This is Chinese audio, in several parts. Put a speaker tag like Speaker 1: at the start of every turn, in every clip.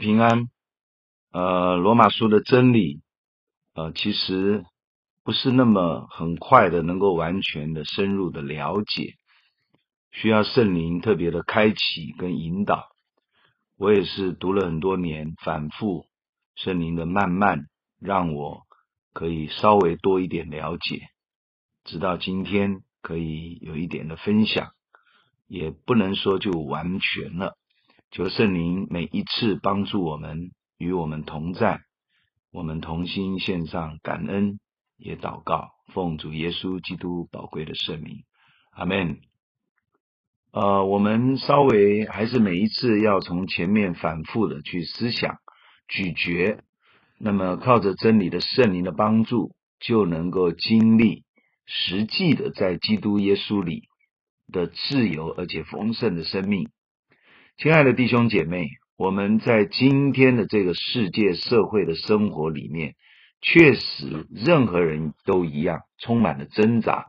Speaker 1: 平安。呃，罗马书的真理，呃，其实不是那么很快的能够完全的深入的了解，需要圣灵特别的开启跟引导。我也是读了很多年，反复圣灵的慢慢，让我可以稍微多一点了解，直到今天可以有一点的分享，也不能说就完全了。求圣灵每一次帮助我们。与我们同在，我们同心献上感恩，也祷告，奉主耶稣基督宝贵的圣名，阿门。呃，我们稍微还是每一次要从前面反复的去思想、咀嚼，那么靠着真理的圣灵的帮助，就能够经历实际的在基督耶稣里的自由而且丰盛的生命。亲爱的弟兄姐妹。我们在今天的这个世界社会的生活里面，确实任何人都一样，充满了挣扎，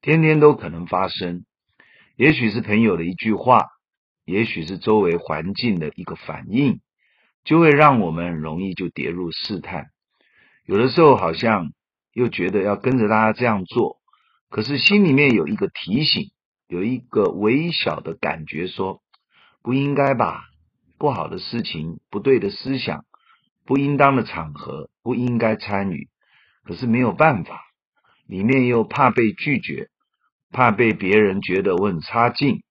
Speaker 1: 天天都可能发生。也许是朋友的一句话，也许是周围环境的一个反应，就会让我们容易就跌入试探。有的时候好像又觉得要跟着大家这样做，可是心里面有一个提醒，有一个微小的感觉说，不应该吧。不好的事情，不对的思想，不应当的场合，不应该参与。可是没有办法，里面又怕被拒绝，怕被别人觉得我很差劲，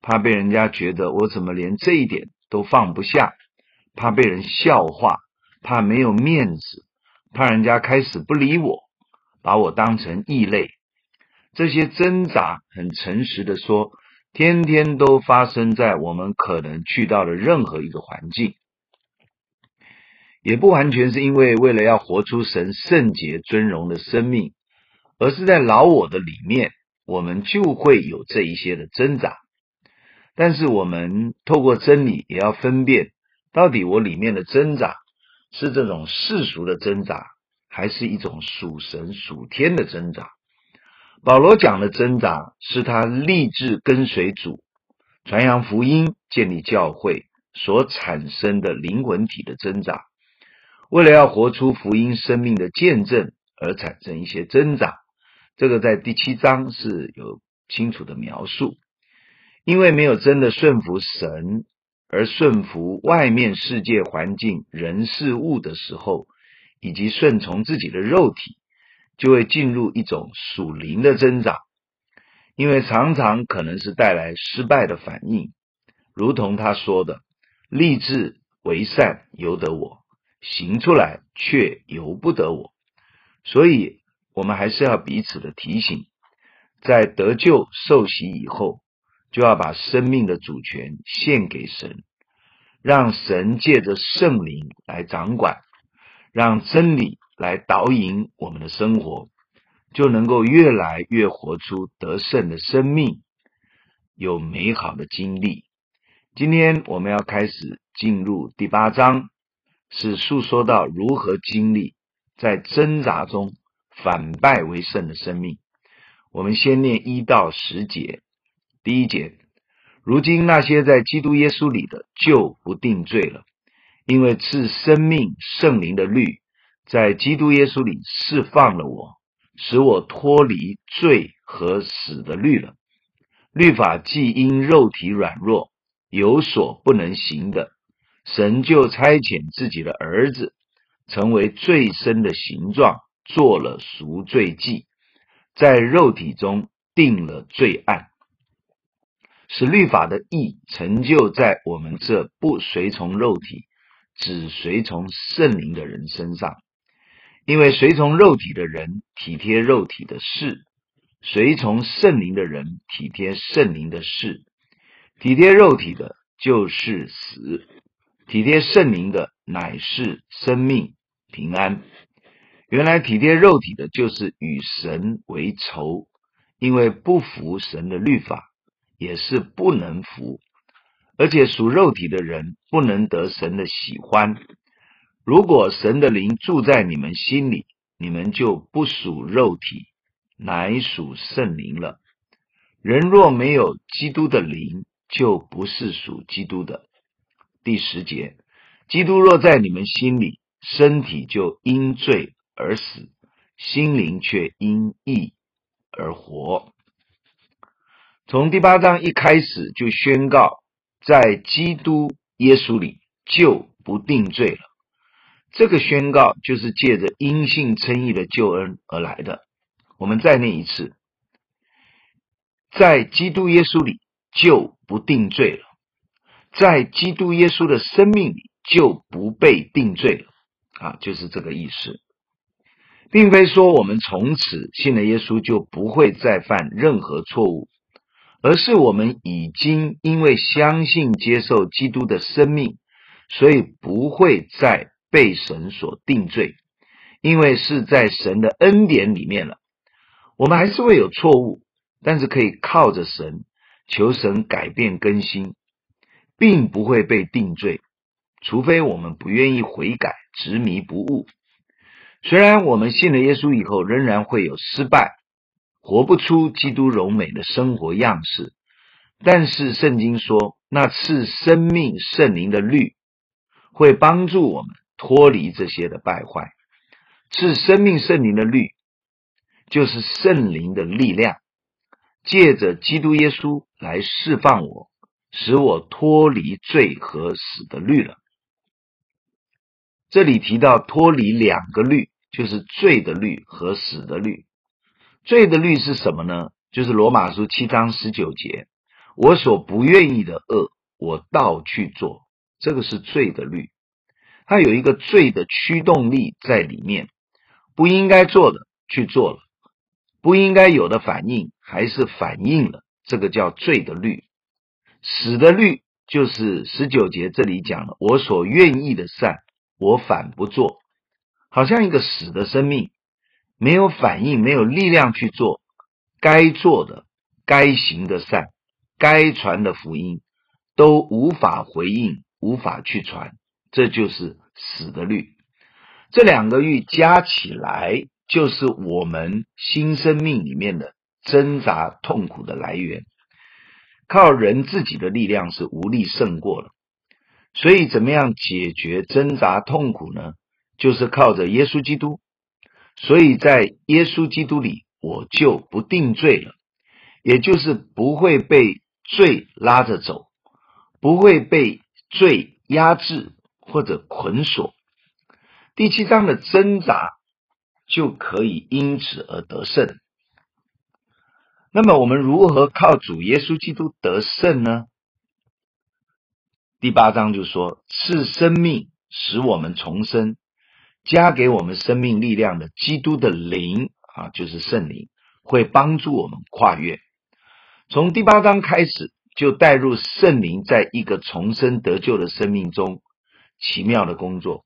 Speaker 1: 怕被人家觉得我怎么连这一点都放不下，怕被人笑话，怕没有面子，怕人家开始不理我，把我当成异类。这些挣扎，很诚实的说。天天都发生在我们可能去到的任何一个环境，也不完全是因为为了要活出神圣洁尊荣的生命，而是在老我的里面，我们就会有这一些的挣扎。但是我们透过真理，也要分辨到底我里面的挣扎是这种世俗的挣扎，还是一种属神属天的挣扎。保罗讲的挣扎是他立志跟随主、传扬福音、建立教会所产生的灵魂体的挣扎，为了要活出福音生命的见证而产生一些挣扎。这个在第七章是有清楚的描述。因为没有真的顺服神，而顺服外面世界环境、人事物的时候，以及顺从自己的肉体。就会进入一种属灵的挣扎，因为常常可能是带来失败的反应，如同他说的：“立志为善由得我，行出来却由不得我。”所以，我们还是要彼此的提醒，在得救受洗以后，就要把生命的主权献给神，让神借着圣灵来掌管，让真理。来导引我们的生活，就能够越来越活出得胜的生命，有美好的经历。今天我们要开始进入第八章，是诉说到如何经历在挣扎中反败为胜的生命。我们先念一到十节。第一节：如今那些在基督耶稣里的，就不定罪了，因为赐生命圣灵的律。在基督耶稣里释放了我，使我脱离罪和死的律了。律法既因肉体软弱有所不能行的，神就差遣自己的儿子，成为最深的形状，做了赎罪祭，在肉体中定了罪案，使律法的义成就在我们这不随从肉体，只随从圣灵的人身上。因为随从肉体的人体贴肉体的事，随从圣灵的人体贴圣灵的事。体贴肉体的，就是死；体贴圣灵的，乃是生命平安。原来体贴肉体的，就是与神为仇，因为不服神的律法，也是不能服，而且属肉体的人不能得神的喜欢。如果神的灵住在你们心里，你们就不属肉体，乃属圣灵了。人若没有基督的灵，就不是属基督的。第十节，基督若在你们心里，身体就因罪而死，心灵却因义而活。从第八章一开始就宣告，在基督耶稣里就不定罪了。这个宣告就是借着因信称义的救恩而来的。我们再念一次，在基督耶稣里就不定罪了，在基督耶稣的生命里就不被定罪了。啊，就是这个意思，并非说我们从此信了耶稣就不会再犯任何错误，而是我们已经因为相信接受基督的生命，所以不会再。被神所定罪，因为是在神的恩典里面了。我们还是会有错误，但是可以靠着神，求神改变更新，并不会被定罪，除非我们不愿意悔改，执迷不悟。虽然我们信了耶稣以后，仍然会有失败，活不出基督柔美的生活样式，但是圣经说，那赐生命圣灵的律会帮助我们。脱离这些的败坏，是生命圣灵的律，就是圣灵的力量，借着基督耶稣来释放我，使我脱离罪和死的律了。这里提到脱离两个律，就是罪的律和死的律。罪的律是什么呢？就是罗马书七章十九节：我所不愿意的恶，我倒去做，这个是罪的律。它有一个罪的驱动力在里面，不应该做的去做了，不应该有的反应还是反应了，这个叫罪的律。死的律就是十九节这里讲的，我所愿意的善，我反不做，好像一个死的生命，没有反应，没有力量去做该做的、该行的善，该传的福音都无法回应，无法去传。这就是死的律，这两个律加起来，就是我们新生命里面的挣扎痛苦的来源。靠人自己的力量是无力胜过了，所以怎么样解决挣扎痛苦呢？就是靠着耶稣基督。所以在耶稣基督里，我就不定罪了，也就是不会被罪拉着走，不会被罪压制。或者捆锁，第七章的挣扎就可以因此而得胜。那么我们如何靠主耶稣基督得胜呢？第八章就说赐生命，使我们重生，加给我们生命力量的基督的灵啊，就是圣灵，会帮助我们跨越。从第八章开始，就带入圣灵在一个重生得救的生命中。奇妙的工作，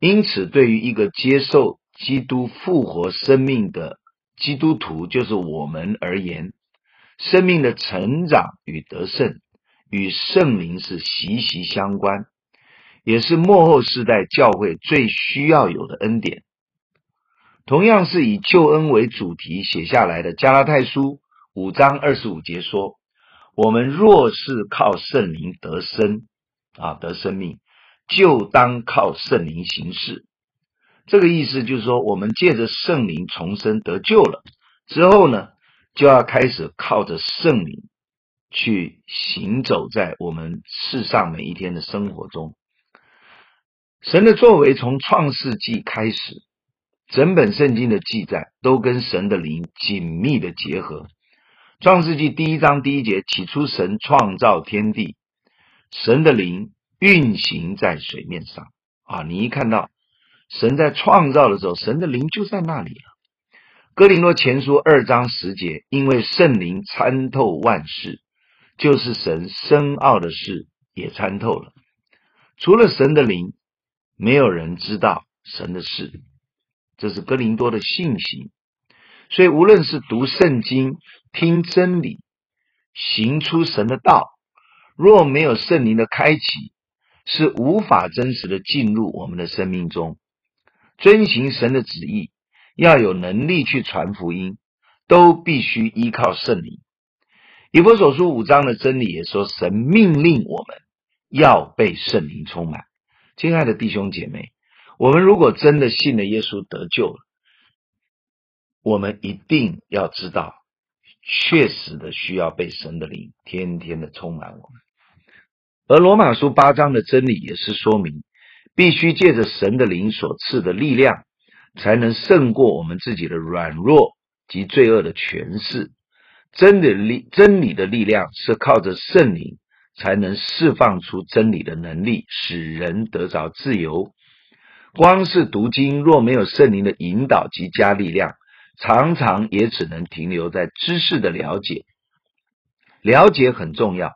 Speaker 1: 因此，对于一个接受基督复活生命的基督徒，就是我们而言，生命的成长与得胜与圣灵是息息相关，也是末后世代教会最需要有的恩典。同样是以救恩为主题写下来的《加拉太书》五章二十五节说：“我们若是靠圣灵得生啊，得生命。”就当靠圣灵行事，这个意思就是说，我们借着圣灵重生得救了之后呢，就要开始靠着圣灵去行走在我们世上每一天的生活中。神的作为从创世纪开始，整本圣经的记载都跟神的灵紧密的结合。创世纪第一章第一节，起初神创造天地，神的灵。运行在水面上啊！你一看到神在创造的时候，神的灵就在那里了。哥林多前书二章十节，因为圣灵参透万事，就是神深奥的事也参透了。除了神的灵，没有人知道神的事。这是哥林多的信息。所以无论是读圣经、听真理、行出神的道，若没有圣灵的开启，是无法真实的进入我们的生命中，遵行神的旨意，要有能力去传福音，都必须依靠圣灵。以弗所书五章的真理也说，神命令我们要被圣灵充满，亲爱的弟兄姐妹，我们如果真的信了耶稣得救了，我们一定要知道，确实的需要被神的灵天天的充满我们。而罗马书八章的真理也是说明，必须借着神的灵所赐的力量，才能胜过我们自己的软弱及罪恶的权势。真理力真理的力量是靠着圣灵才能释放出真理的能力，使人得着自由。光是读经，若没有圣灵的引导及加力量，常常也只能停留在知识的了解。了解很重要，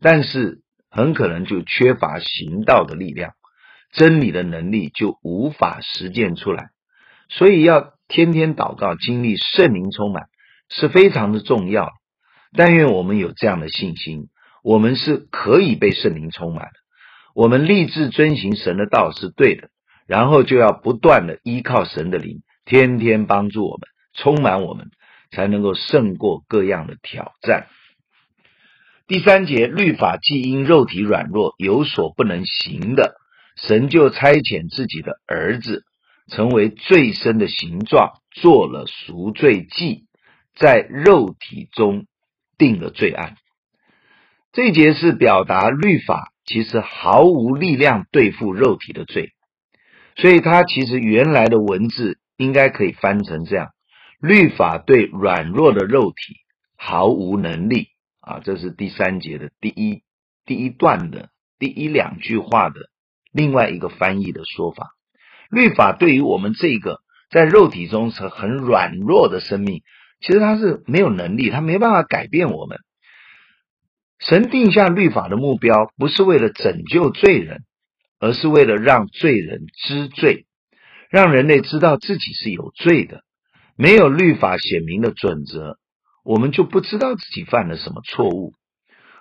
Speaker 1: 但是很可能就缺乏行道的力量，真理的能力就无法实践出来。所以要天天祷告，经历圣灵充满。是非常的重要，但愿我们有这样的信心，我们是可以被圣灵充满的。我们立志遵行神的道是对的，然后就要不断的依靠神的灵，天天帮助我们，充满我们，才能够胜过各样的挑战。第三节，律法既因肉体软弱有所不能行的，神就差遣自己的儿子，成为罪身的形状，做了赎罪祭。在肉体中定了罪案，这一节是表达律法其实毫无力量对付肉体的罪，所以它其实原来的文字应该可以翻成这样：律法对软弱的肉体毫无能力啊。这是第三节的第一第一段的第一两句话的另外一个翻译的说法。律法对于我们这个在肉体中是很软弱的生命。其实他是没有能力，他没办法改变我们。神定下律法的目标，不是为了拯救罪人，而是为了让罪人知罪，让人类知道自己是有罪的。没有律法显明的准则，我们就不知道自己犯了什么错误。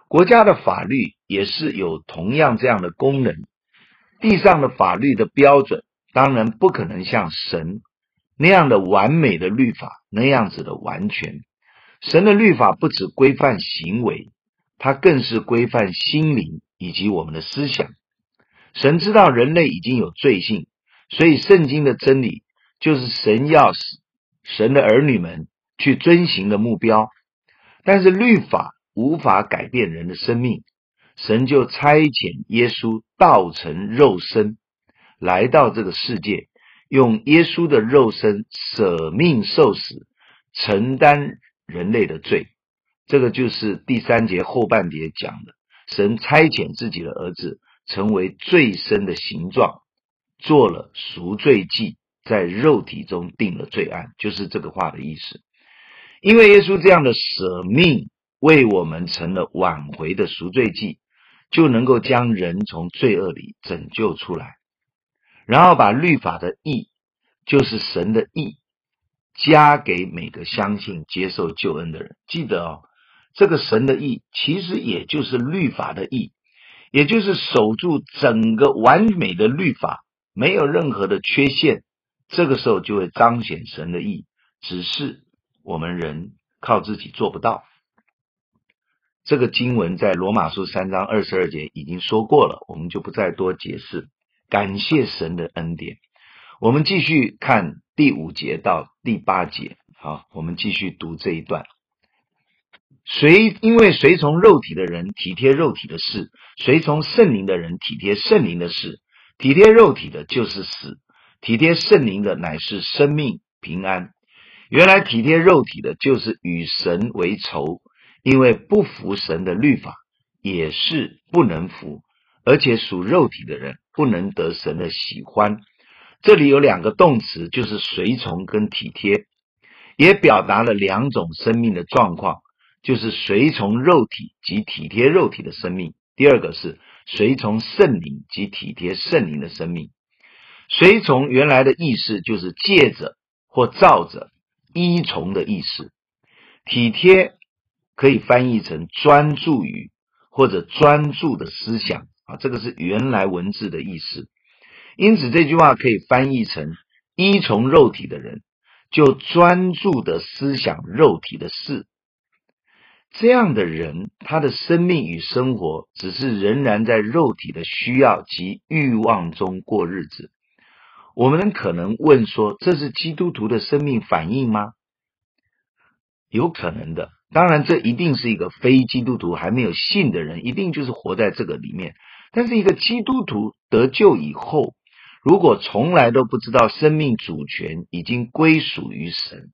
Speaker 1: 国家的法律也是有同样这样的功能。地上的法律的标准，当然不可能像神。那样的完美的律法，那样子的完全，神的律法不只规范行为，它更是规范心灵以及我们的思想。神知道人类已经有罪性，所以圣经的真理就是神要使神的儿女们去遵行的目标。但是律法无法改变人的生命，神就差遣耶稣道成肉身来到这个世界。用耶稣的肉身舍命受死，承担人类的罪，这个就是第三节后半节讲的。神差遣自己的儿子，成为罪身的形状，做了赎罪祭，在肉体中定了罪案，就是这个话的意思。因为耶稣这样的舍命，为我们成了挽回的赎罪祭，就能够将人从罪恶里拯救出来。然后把律法的义，就是神的义，加给每个相信接受救恩的人。记得哦，这个神的义其实也就是律法的义，也就是守住整个完美的律法，没有任何的缺陷。这个时候就会彰显神的义，只是我们人靠自己做不到。这个经文在罗马书三章二十二节已经说过了，我们就不再多解释。感谢神的恩典，我们继续看第五节到第八节。好，我们继续读这一段。谁因为随从肉体的人体贴肉体的事，随从圣灵的人体贴圣灵的事。体贴肉体的就是死，体贴圣灵的乃是生命平安。原来体贴肉体的就是与神为仇，因为不服神的律法，也是不能服，而且属肉体的人。不能得神的喜欢。这里有两个动词，就是随从跟体贴，也表达了两种生命的状况，就是随从肉体及体贴肉体的生命。第二个是随从圣灵及体贴圣灵的生命。随从原来的意思就是借着或照着，依从的意思。体贴可以翻译成专注于或者专注的思想。啊，这个是原来文字的意思，因此这句话可以翻译成：依从肉体的人，就专注的思想肉体的事。这样的人，他的生命与生活只是仍然在肉体的需要及欲望中过日子。我们可能问说，这是基督徒的生命反应吗？有可能的。当然，这一定是一个非基督徒还没有信的人，一定就是活在这个里面。但是，一个基督徒得救以后，如果从来都不知道生命主权已经归属于神，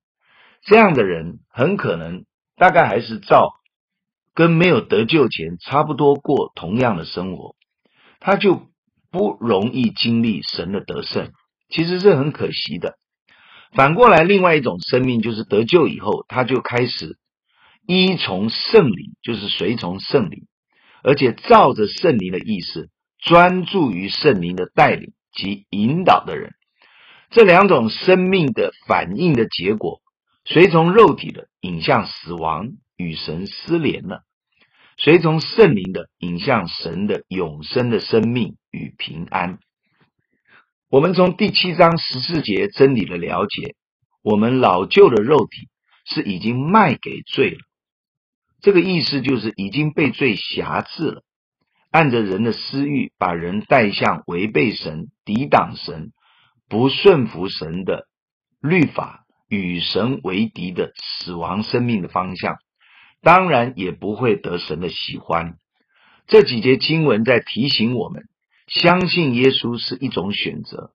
Speaker 1: 这样的人很可能大概还是照跟没有得救前差不多过同样的生活，他就不容易经历神的得胜。其实是很可惜的。反过来，另外一种生命就是得救以后，他就开始依从圣灵，就是随从圣灵，而且照着圣灵的意思，专注于圣灵的带领及引导的人。这两种生命的反应的结果，随从肉体的引向死亡，与神失联了；随从圣灵的引向神的永生的生命与平安。我们从第七章十四节真理的了解，我们老旧的肉体是已经卖给罪了。这个意思就是已经被罪辖制了，按着人的私欲，把人带向违背神、抵挡神、不顺服神的律法、与神为敌的死亡生命的方向。当然也不会得神的喜欢。这几节经文在提醒我们。相信耶稣是一种选择，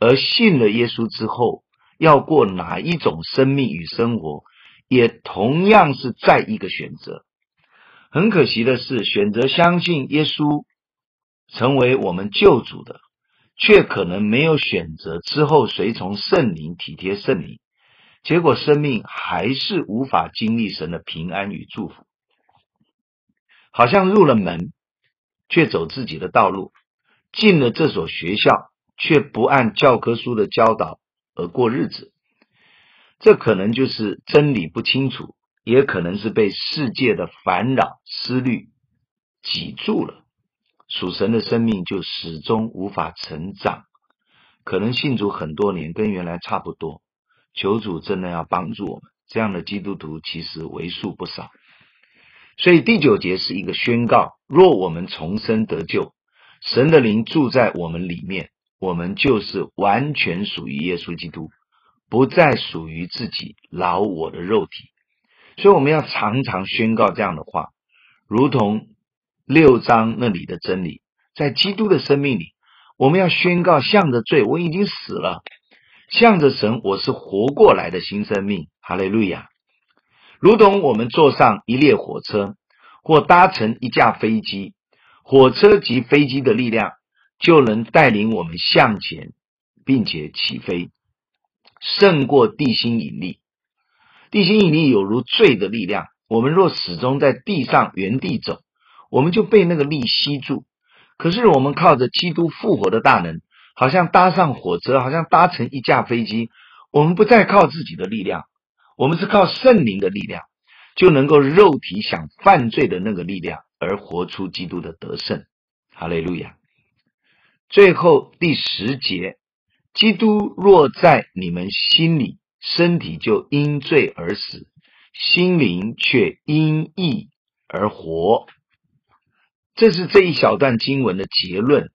Speaker 1: 而信了耶稣之后，要过哪一种生命与生活，也同样是再一个选择。很可惜的是，选择相信耶稣成为我们救主的，却可能没有选择之后随从圣灵、体贴圣灵，结果生命还是无法经历神的平安与祝福，好像入了门，却走自己的道路。进了这所学校，却不按教科书的教导而过日子，这可能就是真理不清楚，也可能是被世界的烦扰、思虑挤住了，属神的生命就始终无法成长。可能信主很多年，跟原来差不多。求主真的要帮助我们，这样的基督徒其实为数不少。所以第九节是一个宣告：若我们重生得救。神的灵住在我们里面，我们就是完全属于耶稣基督，不再属于自己老我的肉体。所以我们要常常宣告这样的话，如同六章那里的真理，在基督的生命里，我们要宣告：向着罪，我已经死了；向着神，我是活过来的新生命。哈利路亚！如同我们坐上一列火车，或搭乘一架飞机。火车及飞机的力量就能带领我们向前，并且起飞，胜过地心引力。地心引力有如罪的力量，我们若始终在地上原地走，我们就被那个力吸住。可是我们靠着基督复活的大能，好像搭上火车，好像搭乘一架飞机，我们不再靠自己的力量，我们是靠圣灵的力量，就能够肉体想犯罪的那个力量。而活出基督的得胜，哈利路亚。最后第十节，基督若在你们心里，身体就因罪而死，心灵却因义而活。这是这一小段经文的结论，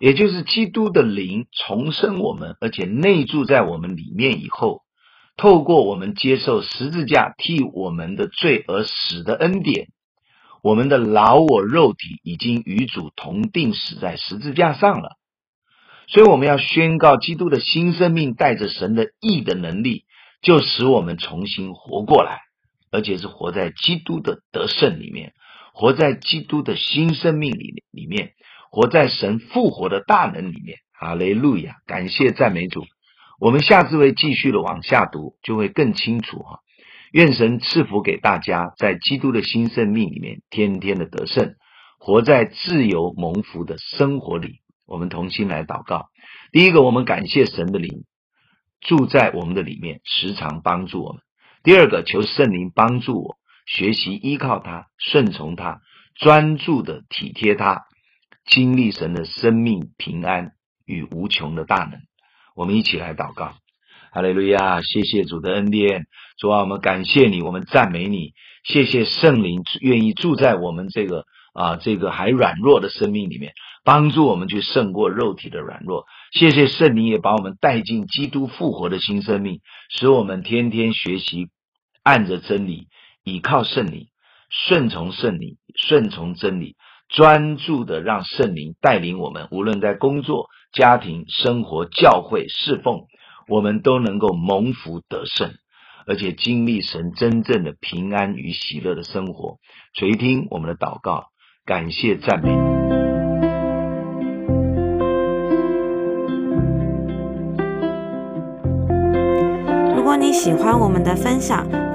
Speaker 1: 也就是基督的灵重生我们，而且内住在我们里面以后，透过我们接受十字架替我们的罪而死的恩典。我们的老我肉体已经与主同定死在十字架上了，所以我们要宣告基督的新生命带着神的义的能力，就使我们重新活过来，而且是活在基督的得胜里面，活在基督的新生命里里面，活在神复活的大能里面。哈雷路亚！感谢赞美主。我们下次会继续的往下读，就会更清楚哈。愿神赐福给大家，在基督的新生命里面，天天的得胜，活在自由蒙福的生活里。我们同心来祷告。第一个，我们感谢神的灵住在我们的里面，时常帮助我们。第二个，求圣灵帮助我学习依靠他，顺从他，专注的体贴他，经历神的生命平安与无穷的大能。我们一起来祷告。哈利路亚！谢谢主的恩典，主啊，我们感谢你，我们赞美你，谢谢圣灵愿意住在我们这个啊这个还软弱的生命里面，帮助我们去胜过肉体的软弱。谢谢圣灵也把我们带进基督复活的新生命，使我们天天学习按着真理，倚靠圣灵，顺从圣灵，顺从真理，专注的让圣灵带领我们，无论在工作、家庭、生活、教会、侍奉。我们都能够蒙福得胜，而且经历神真正的平安与喜乐的生活。垂听我们的祷告，感谢赞美。
Speaker 2: 如果你喜欢我们的分享，